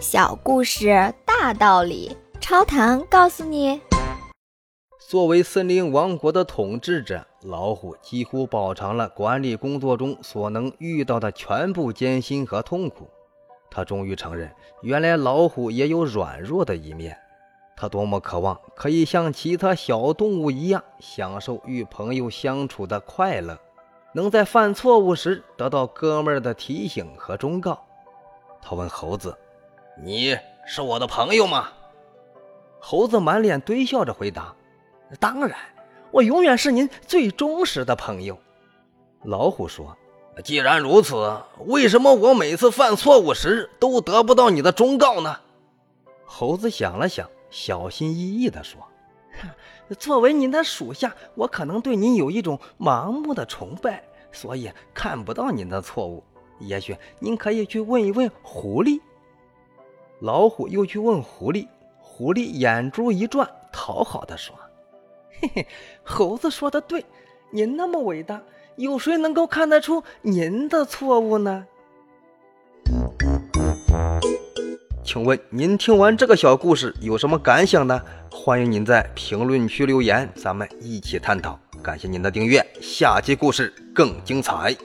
小故事大道理，超糖告诉你：作为森林王国的统治者，老虎几乎饱尝了管理工作中所能遇到的全部艰辛和痛苦。他终于承认，原来老虎也有软弱的一面。他多么渴望可以像其他小动物一样，享受与朋友相处的快乐，能在犯错误时得到哥们儿的提醒和忠告。他问猴子。你是我的朋友吗？猴子满脸堆笑着回答：“当然，我永远是您最忠实的朋友。”老虎说：“既然如此，为什么我每次犯错误时都得不到你的忠告呢？”猴子想了想，小心翼翼地说：“作为您的属下，我可能对您有一种盲目的崇拜，所以看不到您的错误。也许您可以去问一问狐狸。”老虎又去问狐狸，狐狸眼珠一转，讨好的说：“嘿嘿，猴子说的对，您那么伟大，有谁能够看得出您的错误呢？”请问您听完这个小故事有什么感想呢？欢迎您在评论区留言，咱们一起探讨。感谢您的订阅，下期故事更精彩。